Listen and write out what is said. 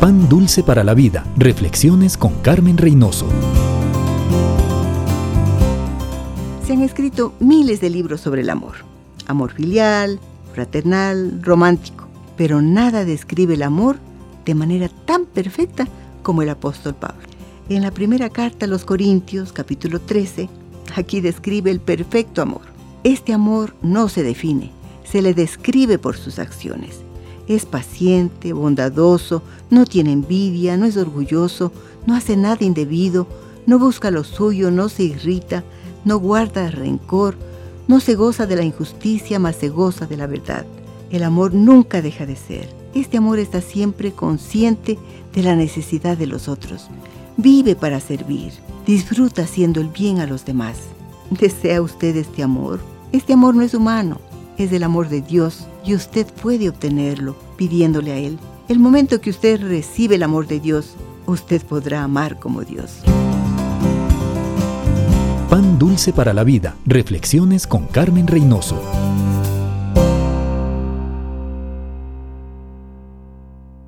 Pan Dulce para la Vida. Reflexiones con Carmen Reynoso. Se han escrito miles de libros sobre el amor. Amor filial, fraternal, romántico. Pero nada describe el amor de manera tan perfecta como el apóstol Pablo. En la primera carta a los Corintios, capítulo 13, aquí describe el perfecto amor. Este amor no se define, se le describe por sus acciones. Es paciente, bondadoso, no tiene envidia, no es orgulloso, no hace nada indebido, no busca lo suyo, no se irrita, no guarda rencor, no se goza de la injusticia, mas se goza de la verdad. El amor nunca deja de ser. Este amor está siempre consciente de la necesidad de los otros. Vive para servir. Disfruta haciendo el bien a los demás. ¿Desea usted este amor? Este amor no es humano, es el amor de Dios y usted puede obtenerlo pidiéndole a Él. El momento que usted recibe el amor de Dios, usted podrá amar como Dios. Pan dulce para la vida. Reflexiones con Carmen Reynoso.